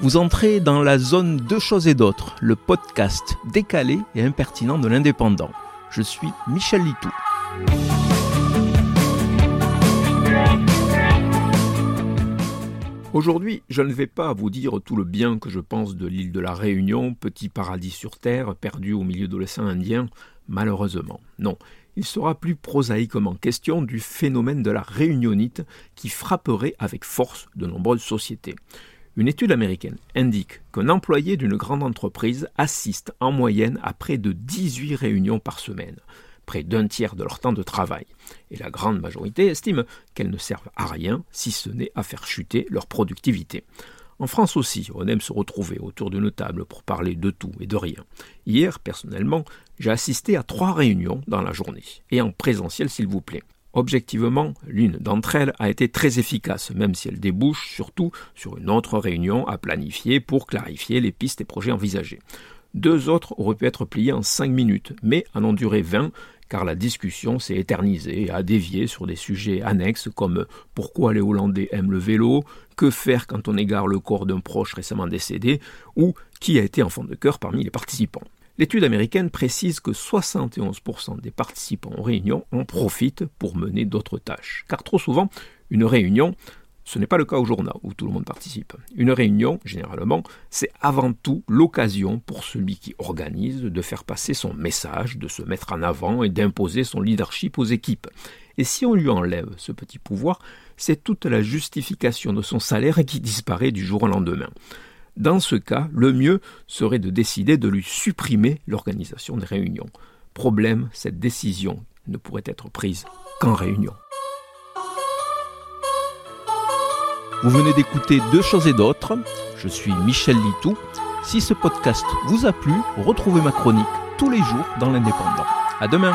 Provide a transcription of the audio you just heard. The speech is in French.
Vous entrez dans la zone Deux choses et d'autres, le podcast décalé et impertinent de l'indépendant. Je suis Michel Litou. Aujourd'hui, je ne vais pas vous dire tout le bien que je pense de l'île de la Réunion, petit paradis sur terre, perdu au milieu de l'océan Indien, malheureusement. Non, il sera plus prosaïquement question du phénomène de la réunionite qui frapperait avec force de nombreuses sociétés. Une étude américaine indique qu'un employé d'une grande entreprise assiste en moyenne à près de 18 réunions par semaine, près d'un tiers de leur temps de travail, et la grande majorité estime qu'elles ne servent à rien si ce n'est à faire chuter leur productivité. En France aussi, on aime se retrouver autour d'une table pour parler de tout et de rien. Hier, personnellement, j'ai assisté à trois réunions dans la journée, et en présentiel s'il vous plaît. Objectivement, l'une d'entre elles a été très efficace, même si elle débouche surtout sur une autre réunion à planifier pour clarifier les pistes et projets envisagés. Deux autres auraient pu être pliées en cinq minutes, mais en ont duré vingt, car la discussion s'est éternisée et a dévié sur des sujets annexes comme pourquoi les Hollandais aiment le vélo, que faire quand on égare le corps d'un proche récemment décédé, ou qui a été enfant de cœur parmi les participants. L'étude américaine précise que 71% des participants aux réunions en profitent pour mener d'autres tâches. Car trop souvent, une réunion, ce n'est pas le cas au journal où tout le monde participe. Une réunion, généralement, c'est avant tout l'occasion pour celui qui organise de faire passer son message, de se mettre en avant et d'imposer son leadership aux équipes. Et si on lui enlève ce petit pouvoir, c'est toute la justification de son salaire qui disparaît du jour au lendemain. Dans ce cas, le mieux serait de décider de lui supprimer l'organisation des réunions. Problème, cette décision ne pourrait être prise qu'en réunion. Vous venez d'écouter Deux choses et d'autres. Je suis Michel Litou. Si ce podcast vous a plu, retrouvez ma chronique tous les jours dans l'Indépendant. À demain!